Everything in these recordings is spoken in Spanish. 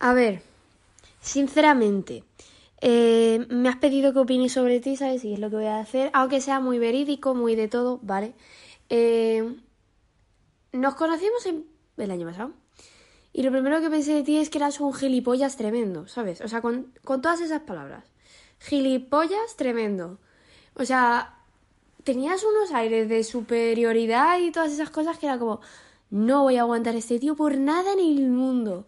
A ver, sinceramente, eh, me has pedido que opine sobre ti, ¿sabes? Y es lo que voy a hacer, aunque sea muy verídico, muy de todo, ¿vale? Eh, nos conocimos en, el año pasado. Y lo primero que pensé de ti es que eras un gilipollas tremendo, ¿sabes? O sea, con, con todas esas palabras. Gilipollas tremendo. O sea, tenías unos aires de superioridad y todas esas cosas que era como, no voy a aguantar a este tío por nada en el mundo.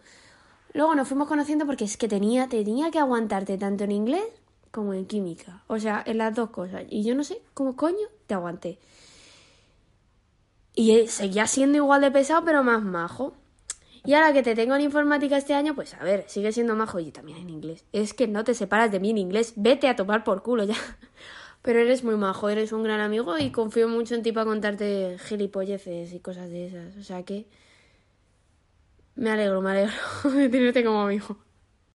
Luego nos fuimos conociendo porque es que tenía, tenía que aguantarte tanto en inglés como en química. O sea, en las dos cosas. Y yo no sé cómo coño te aguanté. Y seguía siendo igual de pesado, pero más majo. Y ahora que te tengo en informática este año, pues a ver, sigue siendo majo y también en inglés. Es que no te separas de mí en inglés. Vete a tomar por culo ya. Pero eres muy majo, eres un gran amigo y confío mucho en ti para contarte gilipolleces y cosas de esas. O sea que me alegro, me alegro de tenerte como amigo.